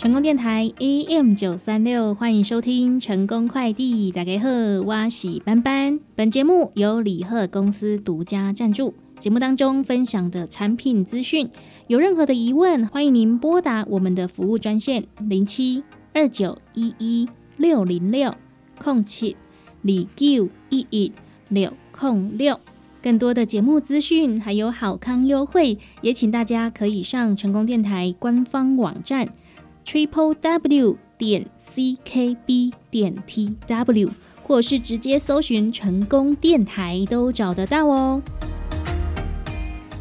成功电台 AM 九三六，欢迎收听成功快递。大家好，我是班班。本节目由李贺公司独家赞助。节目当中分享的产品资讯，有任何的疑问，欢迎您拨打我们的服务专线零七二九一一六零六空七李九一一六空六。更多的节目资讯还有好康优惠，也请大家可以上成功电台官方网站。Triple w 点 c k b 点 t w，或是直接搜寻成功电台都找得到哦。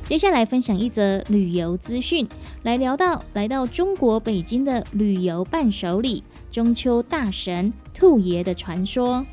接下来分享一则旅游资讯，来聊到来到中国北京的旅游伴手礼——中秋大神兔爷的传说。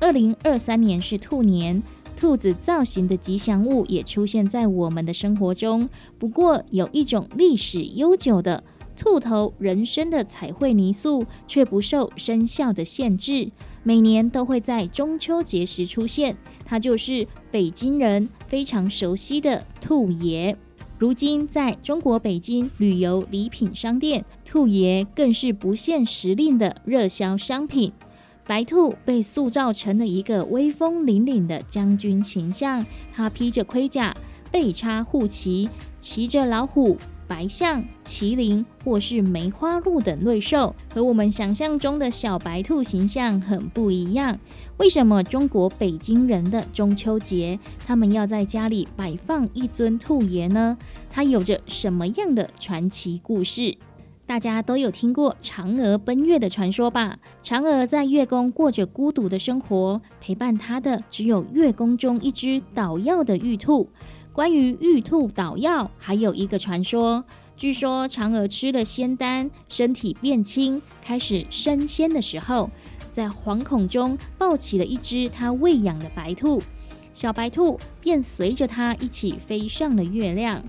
二零二三年是兔年，兔子造型的吉祥物也出现在我们的生活中。不过，有一种历史悠久的。兔头人身的彩绘泥塑却不受生肖的限制，每年都会在中秋节时出现。它就是北京人非常熟悉的兔爷。如今在中国北京旅游礼品商店，兔爷更是不限时令的热销商品。白兔被塑造成了一个威风凛凛的将军形象，他披着盔甲，背插护旗，骑着老虎。白象、麒麟或是梅花鹿等瑞兽，和我们想象中的小白兔形象很不一样。为什么中国北京人的中秋节，他们要在家里摆放一尊兔爷呢？它有着什么样的传奇故事？大家都有听过嫦娥奔月的传说吧？嫦娥在月宫过着孤独的生活，陪伴她的只有月宫中一只捣药的玉兔。关于玉兔捣药，还有一个传说。据说嫦娥吃了仙丹，身体变轻，开始升仙的时候，在惶恐中抱起了一只她喂养的白兔，小白兔便随着她一起飞上了月亮。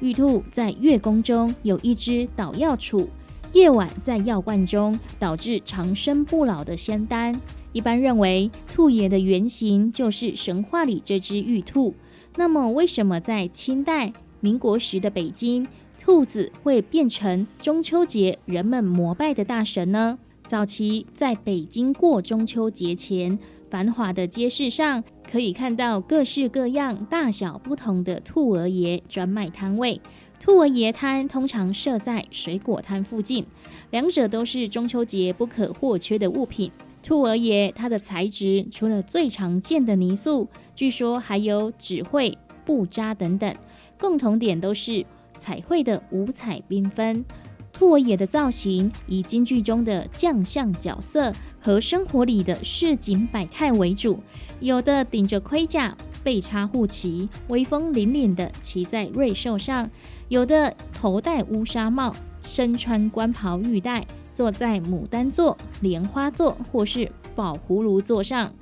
玉兔在月宫中有一只捣药杵，夜晚在药罐中导致长生不老的仙丹。一般认为，兔爷的原型就是神话里这只玉兔。那么，为什么在清代、民国时的北京，兔子会变成中秋节人们膜拜的大神呢？早期在北京过中秋节前，繁华的街市上可以看到各式各样、大小不同的兔儿爷专卖摊位。兔儿爷摊通常设在水果摊附近，两者都是中秋节不可或缺的物品。兔儿爷，它的材质除了最常见的泥塑，据说还有纸绘、布扎等等，共同点都是彩绘的五彩缤纷。兔儿爷的造型以京剧中的将相角色和生活里的市井百态为主，有的顶着盔甲，背插护旗，威风凛凛的骑在瑞兽上；有的头戴乌纱帽，身穿官袍玉带。坐在牡丹座、莲花座或是宝葫芦座上，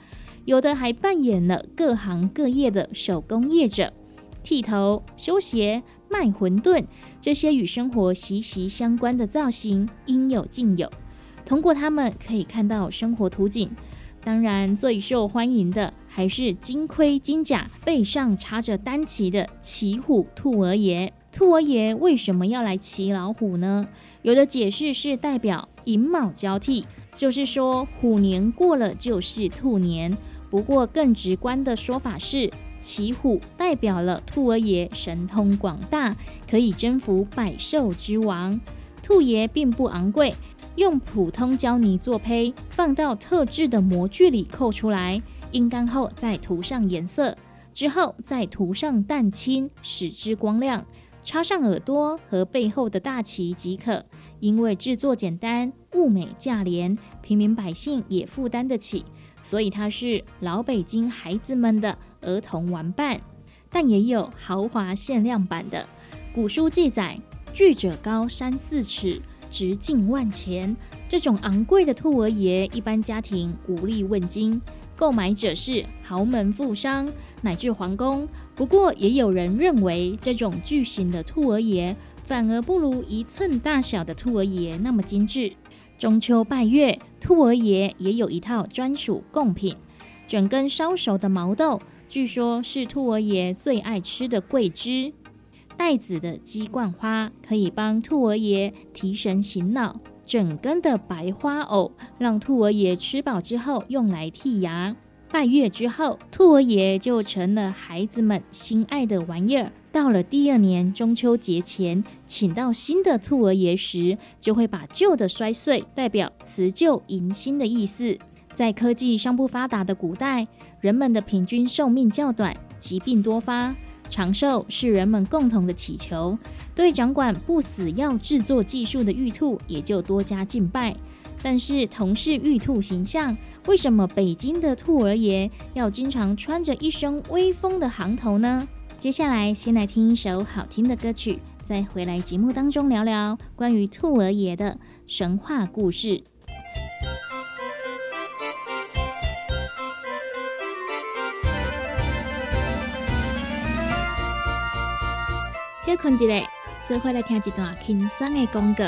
有的还扮演了各行各业的手工业者，剃头、修鞋、卖馄饨，这些与生活息息相关的造型应有尽有。通过他们可以看到生活图景。当然，最受欢迎的还是金盔金甲、背上插着单旗的骑虎兔儿爷。兔儿爷为什么要来骑老虎呢？有的解释是代表寅卯交替，就是说虎年过了就是兔年。不过更直观的说法是，骑虎代表了兔儿爷神通广大，可以征服百兽之王。兔爷并不昂贵，用普通胶泥做胚，放到特制的模具里扣出来，阴干后再涂上颜色，之后再涂上蛋清，使之光亮。插上耳朵和背后的大旗即可，因为制作简单、物美价廉，平民百姓也负担得起，所以它是老北京孩子们的儿童玩伴。但也有豪华限量版的。古书记载，巨者高三四尺，直径万钱。这种昂贵的兔儿爷，一般家庭无力问津。购买者是豪门富商乃至皇宫，不过也有人认为这种巨型的兔儿爷反而不如一寸大小的兔儿爷那么精致。中秋拜月，兔儿爷也有一套专属贡品：整根烧熟的毛豆，据说是兔儿爷最爱吃的桂枝；带籽的鸡冠花，可以帮兔儿爷提神醒脑；整根的白花藕，让兔儿爷吃饱之后用来剔牙。拜月之后，兔儿爷就成了孩子们心爱的玩意儿。到了第二年中秋节前，请到新的兔儿爷时，就会把旧的摔碎，代表辞旧迎新的意思。在科技尚不发达的古代，人们的平均寿命较短，疾病多发，长寿是人们共同的祈求。对掌管不死药制作技术的玉兔，也就多加敬拜。但是，同是玉兔形象，为什么北京的兔儿爷要经常穿着一身威风的行头呢？接下来，先来听一首好听的歌曲，再回来节目当中聊聊关于兔儿爷的神话故事。休困一下，再回来听一段轻松的广告。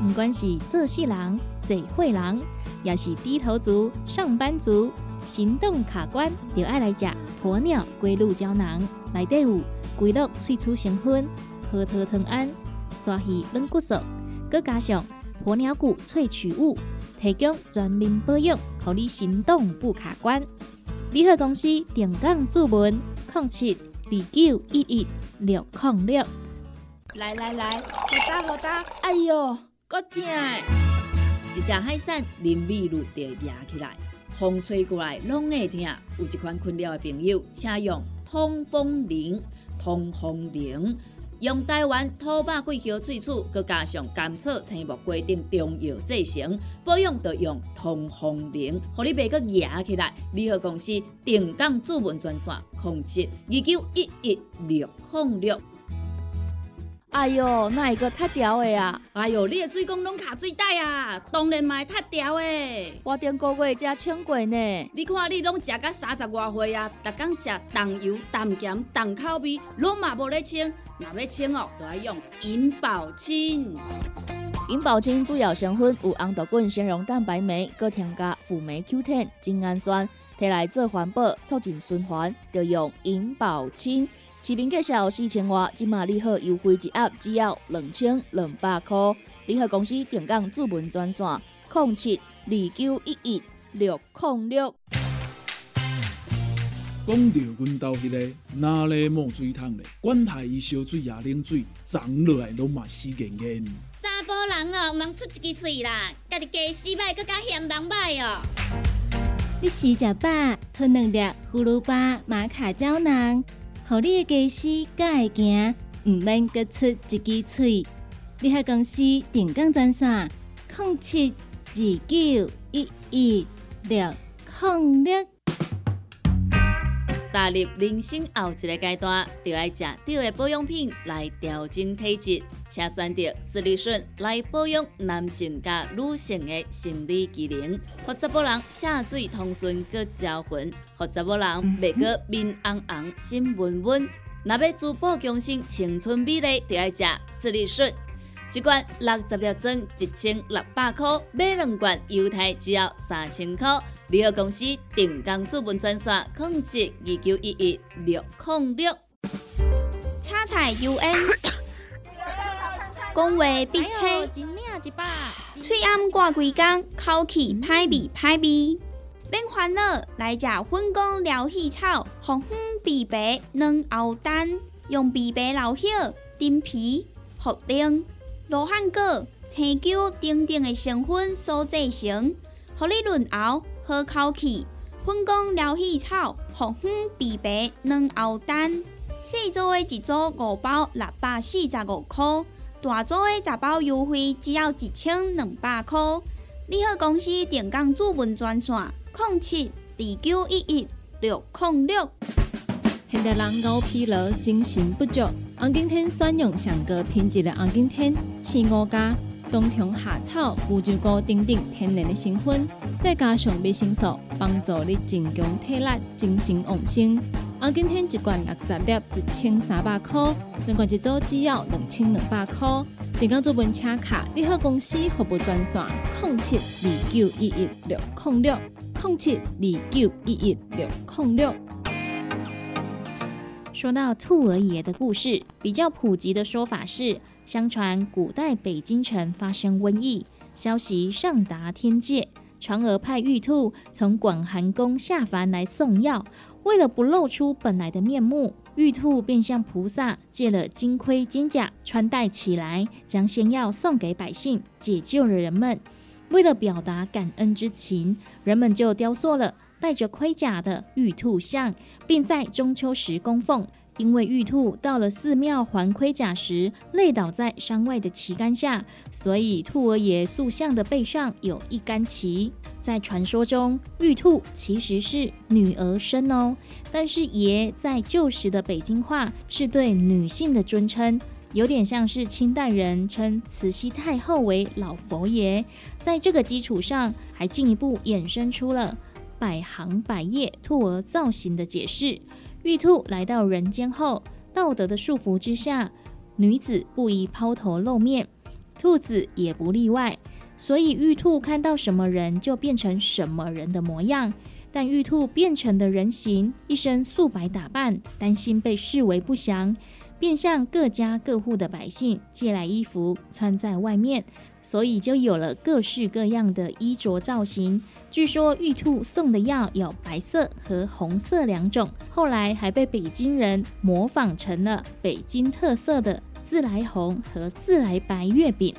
不管是做事人、嘴会人，也是低头族、上班族，行动卡关，就爱来食鸵鸟龟鹿胶囊。内底有龟鹿萃取成分、核桃藤胺、刷鱼软骨素，佮加上鸵鸟骨萃取物，提供全面保养，让你行动不卡关。联合公司定岗注文：零七二九一一六零六。来来来，好打好打，哎哟！够痛！一只海扇淋雨就压起来，风吹过来拢会痛。有一款困扰的朋友，请用通风灵。通风灵用台湾土八桂花萃取，佮加上甘草、青木规定中药制成，保养要用通风灵，互你袂佮压起来。联合公司定岗主文专线：控制二九一一六零六。哎哟，那一个太屌的啊！哎哟，你的水工拢卡水袋啊，当然嘛太屌的。我顶个月才称过呢。你看你拢食到三十外岁啊，逐天食重油、重咸、重口味，拢嘛无咧称。若要称哦，就要用银保清。银保清主要成分有红豆根、纤溶蛋白酶，搁添加辅酶 Q10、精氨酸，摕来做环保、促进循环，就用银保清。市面介绍四千瓦，今马利好优惠一盒只要两千两百块。利好公司定岗主文专线：零七二九一一六零六。讲到阮兜迄个哪里冒水桶咧？管他伊烧水也冷水，长落来拢嘛死严严。查甫人哦，毋出一支嘴啦，家己家洗歹，更加嫌人歹哦。你食食饱，吞两粒葫芦巴、马卡胶囊。互你的家私才会行，毋免各出一支嘴。你喺公司定岗专线：零七二九一一六零六。踏入人生后一个阶段，就要食对的保养品来调整体质，请选择斯利顺来保养男性加女性的生理机能，或者某人下水通顺个招魂。或者某人袂过面红红、心温温，若要珠宝强身、青春美丽，就要食斯利顺。一罐六十粒装，一千六百块；买两罐，犹太只要三千块。联合公司定岗资本专线：控制二九一一六零六。叉彩 UN，讲话必切，嘴暗挂几工，口气歹味歹味。免烦恼，来食粉果疗气草，红红枇杷软藕丹，用枇杷老叶、丁皮、茯苓、罗汉果、青椒等等的成分所制成，互你润喉好口气。粉工疗气草，红粉枇杷软藕丹，细组的一组五包六百四十五块，大组的十包优惠只要一千两百块。你好，公司电工主文专线。零七二九一一六零六。现代人熬疲劳、精神不足，红景天选用上高品质的红景天青五加冬虫夏草、乌鸡菇等等天然的成分，再加上维生素，帮助你增强体力、精神旺盛。红景天一罐六十粒，一千三百块；两罐一组，只要两千两百块。订购做本车卡，你好公司服务专线：零七二九一一六零六。零七二九一一六零六。说到兔儿爷的故事，比较普及的说法是：相传古代北京城发生瘟疫，消息上达天界，嫦娥派玉兔从广寒宫下凡来送药。为了不露出本来的面目，玉兔便向菩萨借了金盔金甲穿戴起来，将仙药送给百姓，解救了人们。为了表达感恩之情，人们就雕塑了。带着盔甲的玉兔像，并在中秋时供奉。因为玉兔到了寺庙还盔甲时，累倒在山外的旗杆下，所以兔儿爷塑像的背上有一杆旗。在传说中，玉兔其实是女儿身哦。但是爷在旧时的北京话是对女性的尊称，有点像是清代人称慈禧太后为老佛爷。在这个基础上，还进一步衍生出了。百行百业兔儿造型的解释：玉兔来到人间后，道德的束缚之下，女子不宜抛头露面，兔子也不例外。所以玉兔看到什么人就变成什么人的模样。但玉兔变成的人形，一身素白打扮，担心被视为不祥，便向各家各户的百姓借来衣服穿在外面。所以就有了各式各样的衣着造型。据说玉兔送的药有白色和红色两种，后来还被北京人模仿成了北京特色的自来红和自来白月饼。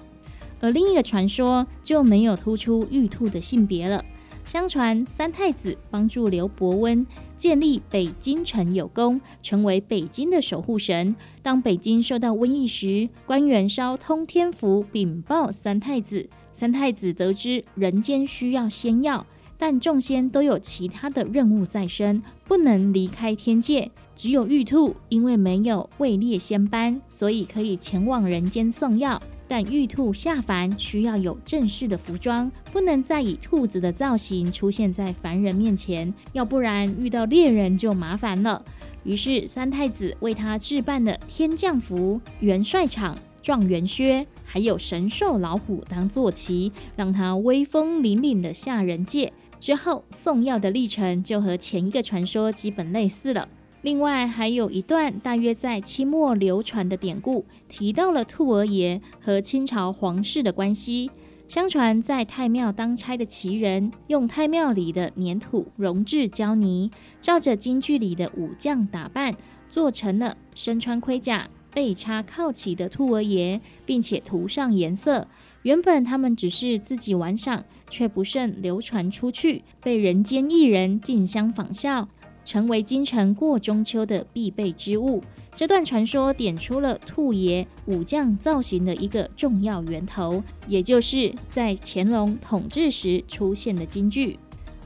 而另一个传说就没有突出玉兔的性别了。相传三太子帮助刘伯温建立北京城有功，成为北京的守护神。当北京受到瘟疫时，官员烧通天符禀报三太子。三太子得知人间需要仙药，但众仙都有其他的任务在身，不能离开天界。只有玉兔因为没有位列仙班，所以可以前往人间送药。但玉兔下凡需要有正式的服装，不能再以兔子的造型出现在凡人面前，要不然遇到猎人就麻烦了。于是三太子为他置办了天降服、元帅场、状元靴，还有神兽老虎当坐骑，让他威风凛凛的下人界。之后送药的历程就和前一个传说基本类似了。另外还有一段大约在清末流传的典故，提到了兔儿爷和清朝皇室的关系。相传在太庙当差的奇人，用太庙里的粘土熔制胶泥，照着京剧里的武将打扮，做成了身穿盔甲、背插靠旗的兔儿爷，并且涂上颜色。原本他们只是自己玩赏，却不慎流传出去，被人间艺人竞相仿效。成为京城过中秋的必备之物。这段传说点出了兔爷武将造型的一个重要源头，也就是在乾隆统治时出现的京剧。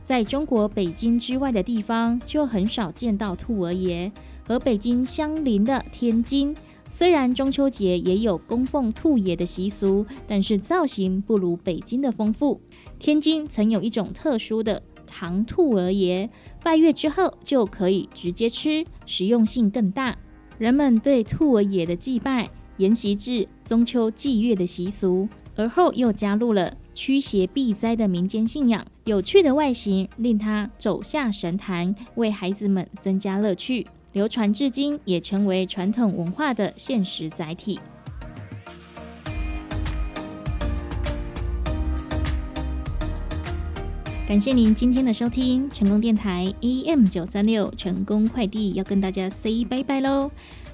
在中国北京之外的地方，就很少见到兔儿爷。和北京相邻的天津，虽然中秋节也有供奉兔爷的习俗，但是造型不如北京的丰富。天津曾有一种特殊的。糖兔儿爷拜月之后就可以直接吃，实用性更大。人们对兔儿爷的祭拜沿袭至中秋祭月的习俗，而后又加入了驱邪避灾的民间信仰。有趣的外形令他走下神坛，为孩子们增加乐趣，流传至今，也成为传统文化的现实载体。感谢您今天的收听，成功电台 AM 九三六，成功快递要跟大家 say 拜拜喽。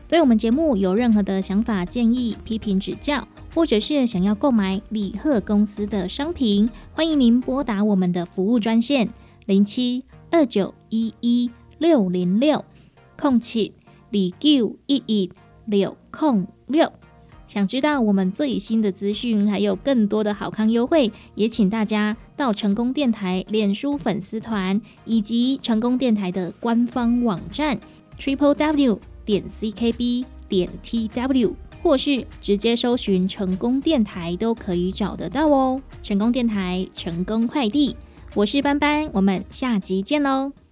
对我们节目有任何的想法、建议、批评指教，或者是想要购买李贺公司的商品，欢迎您拨打我们的服务专线零七二九一一六零六空七李 Q 一一六空六。想知道我们最新的资讯，还有更多的好康优惠，也请大家到成功电台脸书粉丝团以及成功电台的官方网站 triple w 点 ckb 点 tw，或是直接搜寻成功电台都可以找得到哦。成功电台，成功快递，我是班班，我们下集见喽。